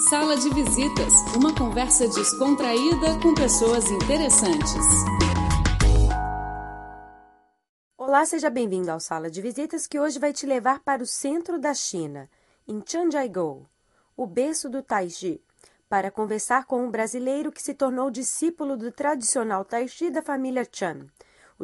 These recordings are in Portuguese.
Sala de Visitas, uma conversa descontraída com pessoas interessantes. Olá, seja bem-vindo ao Sala de Visitas que hoje vai te levar para o centro da China, em Chanjiagou, o berço do Taiji, para conversar com um brasileiro que se tornou discípulo do tradicional Taiji da família Chan.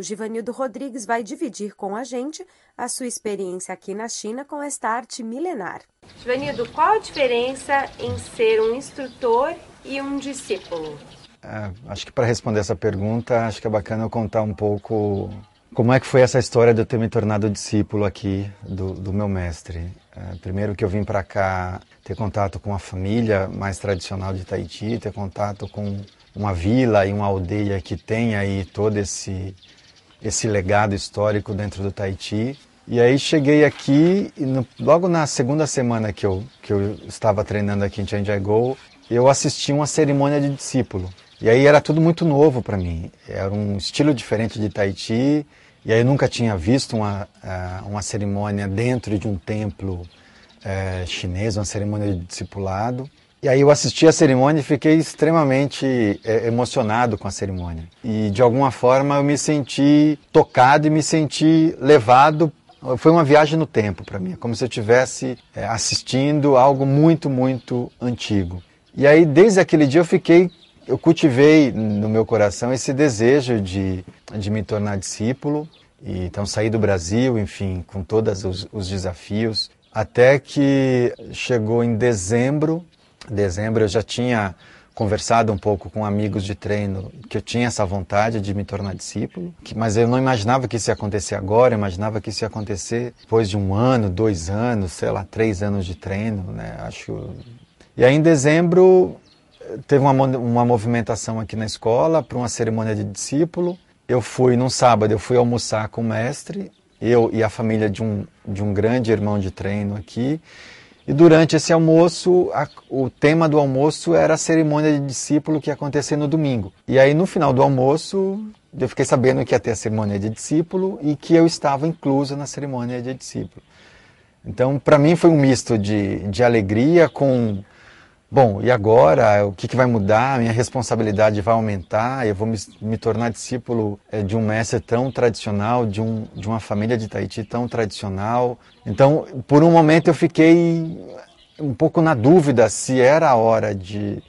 O Givanildo Rodrigues vai dividir com a gente a sua experiência aqui na China com esta arte milenar. Givanildo, qual a diferença em ser um instrutor e um discípulo? É, acho que para responder essa pergunta, acho que é bacana eu contar um pouco como é que foi essa história de eu ter me tornado discípulo aqui do, do meu mestre. É, primeiro que eu vim para cá ter contato com a família mais tradicional de Tahiti, ter contato com uma vila e uma aldeia que tem aí todo esse esse legado histórico dentro do Tahiti. E aí cheguei aqui e no, logo na segunda semana que eu, que eu estava treinando aqui em Chanjiagou, eu assisti uma cerimônia de discípulo. E aí era tudo muito novo para mim. Era um estilo diferente de Tahiti. E aí eu nunca tinha visto uma, eh, uma cerimônia dentro de um templo é, chinês, uma cerimônia de discipulado. E aí eu assisti a cerimônia e fiquei extremamente é, emocionado com a cerimônia. E de alguma forma eu me senti tocado e me senti levado. Foi uma viagem no tempo para mim, como se eu estivesse é, assistindo algo muito, muito antigo. E aí desde aquele dia eu fiquei, eu cultivei no meu coração esse desejo de, de me tornar discípulo. E, então saí do Brasil, enfim, com todos os, os desafios, até que chegou em dezembro dezembro eu já tinha conversado um pouco com amigos de treino que eu tinha essa vontade de me tornar discípulo, que, mas eu não imaginava que isso ia acontecer agora, eu imaginava que isso ia acontecer depois de um ano, dois anos, sei lá, três anos de treino, né? Acho. E aí em dezembro teve uma, uma movimentação aqui na escola para uma cerimônia de discípulo. Eu fui num sábado, eu fui almoçar com o mestre, eu e a família de um, de um grande irmão de treino aqui. E durante esse almoço, a, o tema do almoço era a cerimônia de discípulo que ia acontecer no domingo. E aí, no final do almoço, eu fiquei sabendo que ia ter a cerimônia de discípulo e que eu estava incluso na cerimônia de discípulo. Então, para mim, foi um misto de, de alegria com Bom, e agora o que, que vai mudar? Minha responsabilidade vai aumentar, eu vou me, me tornar discípulo é, de um mestre tão tradicional, de, um, de uma família de Tahiti tão tradicional. Então, por um momento eu fiquei um pouco na dúvida se era a hora de,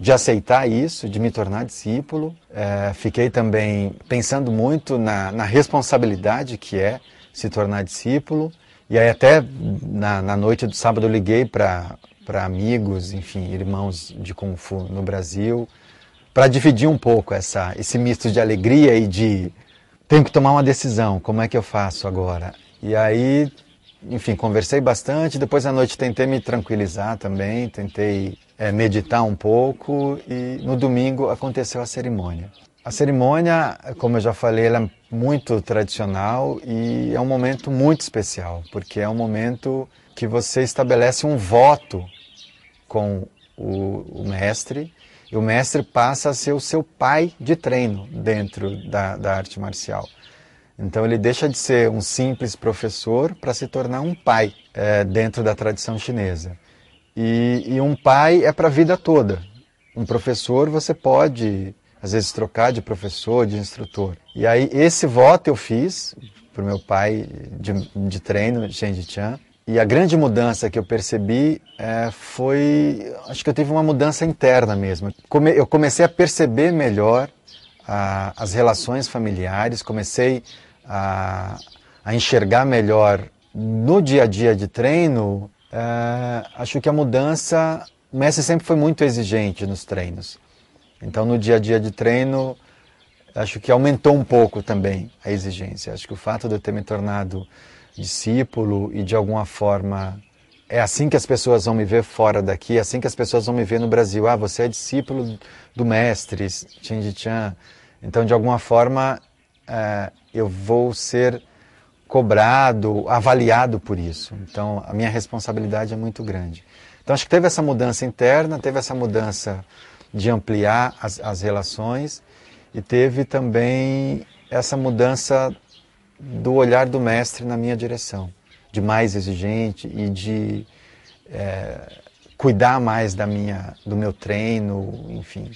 de aceitar isso, de me tornar discípulo. É, fiquei também pensando muito na, na responsabilidade que é se tornar discípulo. E aí até na, na noite do sábado eu liguei para para amigos, enfim, irmãos de Kung Fu no Brasil, para dividir um pouco essa, esse misto de alegria e de tenho que tomar uma decisão, como é que eu faço agora? E aí, enfim, conversei bastante, depois à noite tentei me tranquilizar também, tentei é, meditar um pouco e no domingo aconteceu a cerimônia. A cerimônia, como eu já falei, ela é muito tradicional e é um momento muito especial, porque é um momento que você estabelece um voto com o, o, mestre e o mestre passa a ser o seu pai de treino dentro da, da arte marcial. Então ele deixa de ser um simples professor para se tornar um pai é, dentro da tradição chinesa. E, e um pai é para a vida toda. Um professor você pode às vezes trocar de professor, de instrutor. E aí esse voto eu fiz para o meu pai de, de treino, Shenji Chan, e a grande mudança que eu percebi é, foi, acho que eu tive uma mudança interna mesmo. Come, eu comecei a perceber melhor a, as relações familiares, comecei a, a, enxergar melhor no dia a dia de treino. É, acho que a mudança, o mestre sempre foi muito exigente nos treinos. Então, no dia a dia de treino, acho que aumentou um pouco também a exigência. Acho que o fato de eu ter me tornado discípulo e de alguma forma é assim que as pessoas vão me ver fora daqui, é assim que as pessoas vão me ver no Brasil. Ah, você é discípulo do mestre Shinji Chan. Então, de alguma forma, é, eu vou ser cobrado, avaliado por isso. Então, a minha responsabilidade é muito grande. Então, acho que teve essa mudança interna, teve essa mudança de ampliar as, as relações e teve também essa mudança do olhar do mestre na minha direção, de mais exigente e de é, cuidar mais da minha, do meu treino, enfim.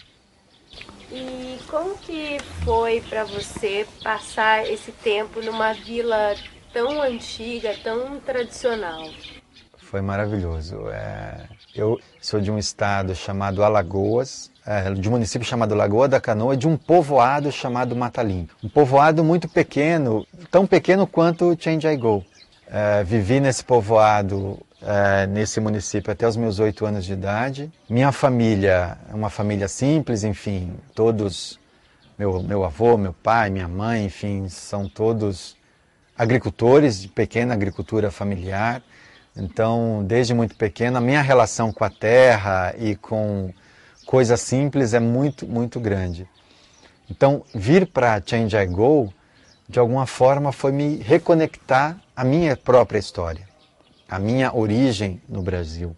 E como que foi para você passar esse tempo numa vila tão antiga, tão tradicional? Foi maravilhoso. É, eu sou de um estado chamado Alagoas, é, de um município chamado Lagoa da Canoa, de um povoado chamado Matalim. Um povoado muito pequeno, tão pequeno quanto Chandigarh. É, vivi nesse povoado é, nesse município até os meus oito anos de idade. Minha família é uma família simples, enfim, todos, meu, meu avô, meu pai, minha mãe, enfim, são todos agricultores de pequena agricultura familiar. Então, desde muito pequena, a minha relação com a terra e com coisas simples é muito, muito grande. Então, vir para Change I Go, de alguma forma, foi me reconectar à minha própria história a minha origem no Brasil.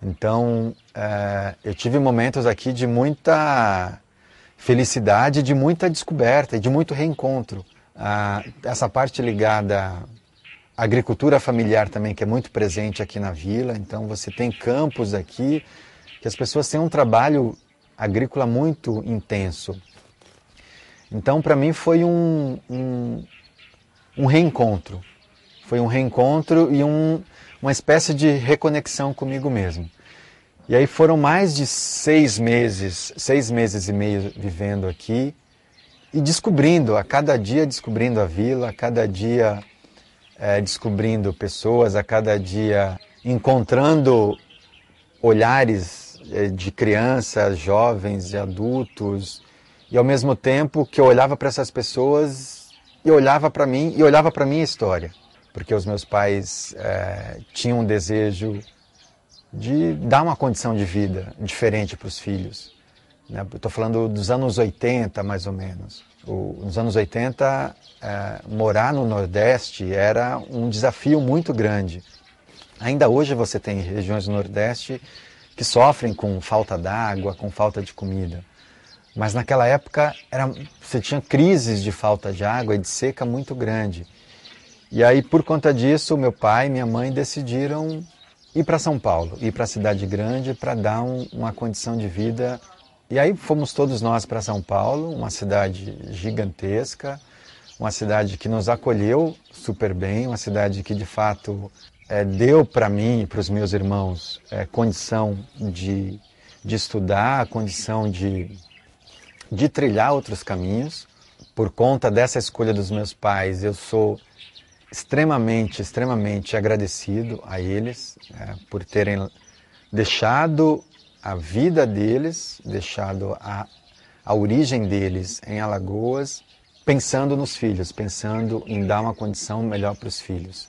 Então, é, eu tive momentos aqui de muita felicidade, de muita descoberta e de muito reencontro. Ah, essa parte ligada à agricultura familiar também, que é muito presente aqui na vila. Então, você tem campos aqui que as pessoas têm um trabalho agrícola muito intenso. Então, para mim, foi um, um, um reencontro. Foi um reencontro e um, uma espécie de reconexão comigo mesmo. E aí foram mais de seis meses, seis meses e meio vivendo aqui e descobrindo, a cada dia descobrindo a vila, a cada dia é, descobrindo pessoas, a cada dia encontrando olhares é, de crianças, jovens e adultos, e ao mesmo tempo que eu olhava para essas pessoas e olhava para mim e olhava para minha história porque os meus pais é, tinham um desejo de dar uma condição de vida diferente para os filhos. Né? Estou falando dos anos 80, mais ou menos. O, nos anos 80, é, morar no Nordeste era um desafio muito grande. Ainda hoje você tem regiões do Nordeste que sofrem com falta d'água, com falta de comida. Mas naquela época era, você tinha crises de falta de água e de seca muito grande. E aí, por conta disso, meu pai e minha mãe decidiram ir para São Paulo, ir para a cidade grande para dar um, uma condição de vida. E aí fomos todos nós para São Paulo, uma cidade gigantesca, uma cidade que nos acolheu super bem, uma cidade que de fato é, deu para mim e para os meus irmãos é, condição de, de estudar, condição de, de trilhar outros caminhos. Por conta dessa escolha dos meus pais, eu sou extremamente, extremamente agradecido a eles é, por terem deixado a vida deles, deixado a, a origem deles em Alagoas, pensando nos filhos, pensando em dar uma condição melhor para os filhos.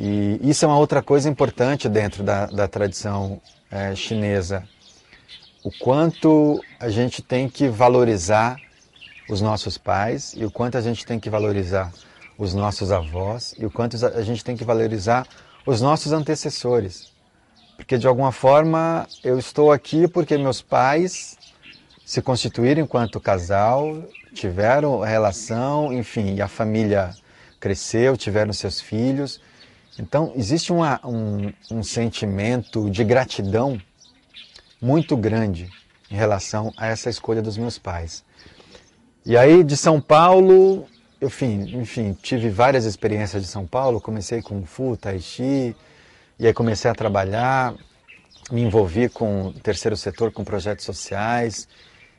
E isso é uma outra coisa importante dentro da, da tradição é, chinesa. O quanto a gente tem que valorizar os nossos pais e o quanto a gente tem que valorizar os nossos avós e o quanto a gente tem que valorizar os nossos antecessores. Porque de alguma forma eu estou aqui porque meus pais se constituíram enquanto casal, tiveram relação, enfim, a família cresceu, tiveram seus filhos. Então existe uma, um, um sentimento de gratidão muito grande em relação a essa escolha dos meus pais. E aí de São Paulo enfim, enfim, tive várias experiências de São Paulo, comecei com Fu, Tai Chi, e aí comecei a trabalhar, me envolvi com o terceiro setor, com projetos sociais.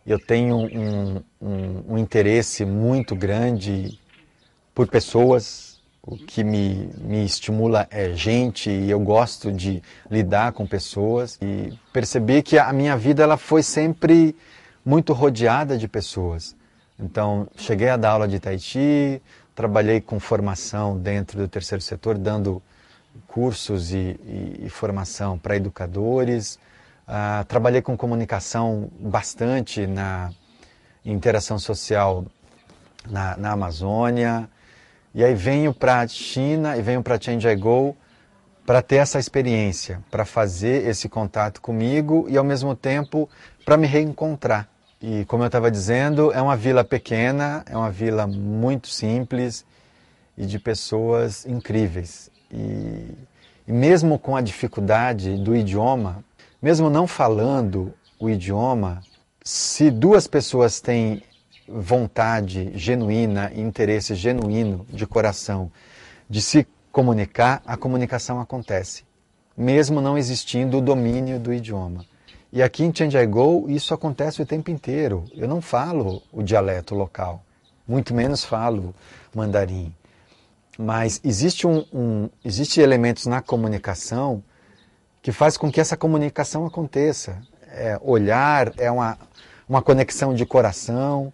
Eu tenho um, um, um interesse muito grande por pessoas, o que me, me estimula é gente e eu gosto de lidar com pessoas e percebi que a minha vida ela foi sempre muito rodeada de pessoas. Então, cheguei a dar aula de Tai Chi, trabalhei com formação dentro do terceiro setor, dando cursos e, e, e formação para educadores. Uh, trabalhei com comunicação bastante na interação social na, na Amazônia. E aí venho para a China e venho para Change I Go para ter essa experiência, para fazer esse contato comigo e ao mesmo tempo para me reencontrar. E como eu estava dizendo, é uma vila pequena, é uma vila muito simples e de pessoas incríveis. E, E mesmo com a dificuldade do idioma, mesmo não falando o idioma, se duas pessoas têm vontade genuína interesse genuíno de coração de se comunicar, a comunicação acontece, mesmo não existindo o domínio do idioma. E aqui em Chandigarh isso acontece o tempo inteiro. Eu não falo o dialeto local, muito menos falo mandarim. Mas existe, um, um, existe elementos na comunicação que faz com que essa comunicação aconteça. É, olhar é uma, uma conexão de coração.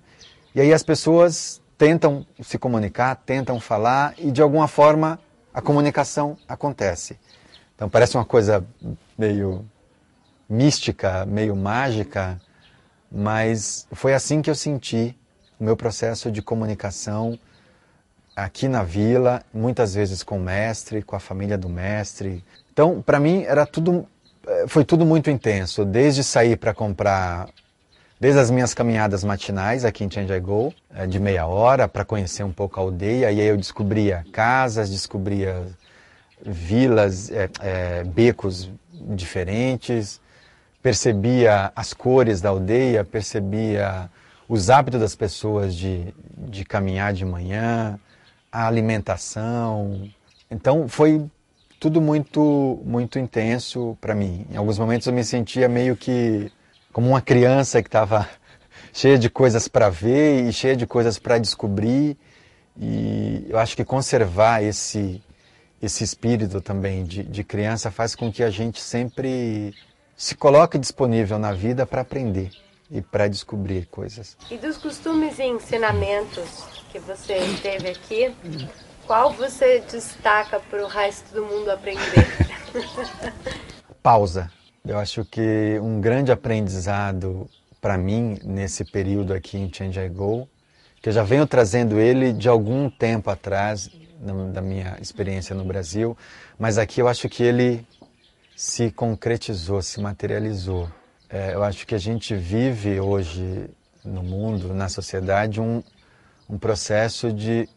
E aí as pessoas tentam se comunicar, tentam falar e de alguma forma a comunicação acontece. Então parece uma coisa meio mística, meio mágica, mas foi assim que eu senti o meu processo de comunicação aqui na vila, muitas vezes com o mestre, com a família do mestre. Então, para mim era tudo eh, foi tudo muito intenso, desde sair para comprar desde as minhas caminhadas matinais aqui em Chandigarh, eh, de meia hora, para conhecer um pouco a aldeia, e aí eu descobria casas, descobria vilas, é, é, becos diferentes, percebia as cores da aldeia, percebia os hábitos das pessoas de, de caminhar de manhã, a alimentação. Então foi tudo muito muito intenso para mim. Em alguns momentos eu me sentia meio que como uma criança que estava cheia de coisas para ver e cheia de coisas para descobrir. E eu acho que conservar esse esse espírito também de, de criança faz com que a gente sempre se coloque disponível na vida para aprender e para descobrir coisas. E dos costumes e ensinamentos que você teve aqui, qual você destaca para o resto do mundo aprender? Pausa. Eu acho que um grande aprendizado para mim nesse período aqui em Chandigarh, que eu já venho trazendo ele de algum tempo atrás, da minha experiência no Brasil, mas aqui eu acho que ele se concretizou, se materializou. É, eu acho que a gente vive hoje no mundo, na sociedade, um, um processo de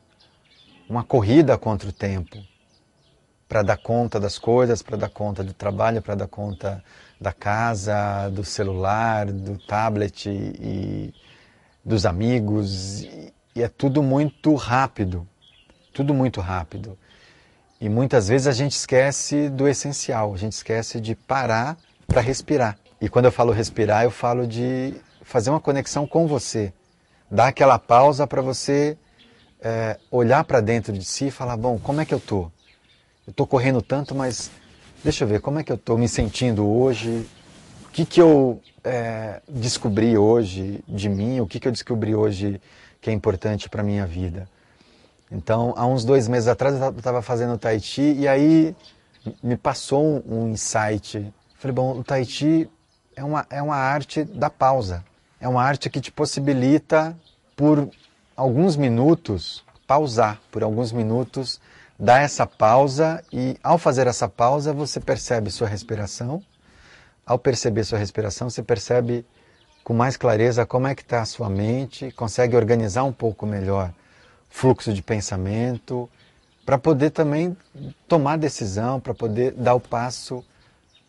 uma corrida contra o tempo para dar conta das coisas, para dar conta do trabalho, para dar conta da casa, do celular, do tablet e dos amigos. E, é tudo muito rápido, tudo muito rápido. E muitas vezes a gente esquece do essencial, a gente esquece de parar para respirar. E quando eu falo respirar, eu falo de fazer uma conexão com você, dar aquela pausa para você é, olhar para dentro de si e falar: bom, como é que eu tô? Eu estou correndo tanto, mas deixa eu ver como é que eu estou me sentindo hoje. O que, que eu é, descobri hoje de mim? O que, que eu descobri hoje que é importante para minha vida? Então, há uns dois meses atrás eu estava fazendo Tai Chi e aí me passou um, insight. Falei, bom, o Tai Chi é uma, é uma arte da pausa. É uma arte que te possibilita, por alguns minutos, pausar, por alguns minutos, dar essa pausa e, ao fazer essa pausa, você percebe sua respiração. Ao perceber sua respiração, você percebe com mais clareza como é que está a sua mente, consegue organizar um pouco melhor fluxo de pensamento, para poder também tomar decisão, para poder dar o passo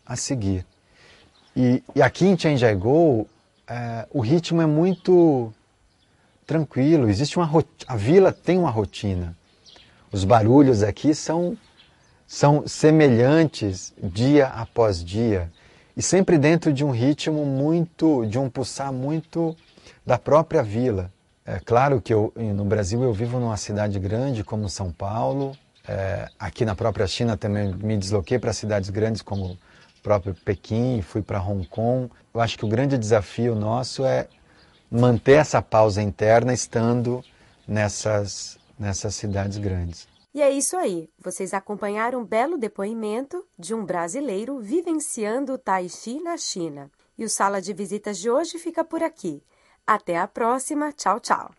a seguir. E, e aqui em Changiaigou, é, o ritmo é muito tranquilo, existe uma a vila tem uma rotina. Os barulhos aqui são são semelhantes dia após dia e sempre dentro de um ritmo muito, de um pulsar muito da própria vila. É claro que eu, no Brasil eu vivo numa cidade grande como São Paulo. É, aqui na própria China também me desloquei para cidades grandes como próprio Pequim, fui para Hong Kong. Eu acho que o grande desafio nosso é manter essa pausa interna estando nessas, nessas cidades grandes. E é isso aí. Vocês acompanharam um belo depoimento de um brasileiro vivenciando o Tai Chi na China. E o Sala de Visitas de hoje fica por aqui. Até a próxima. Tchau, tchau.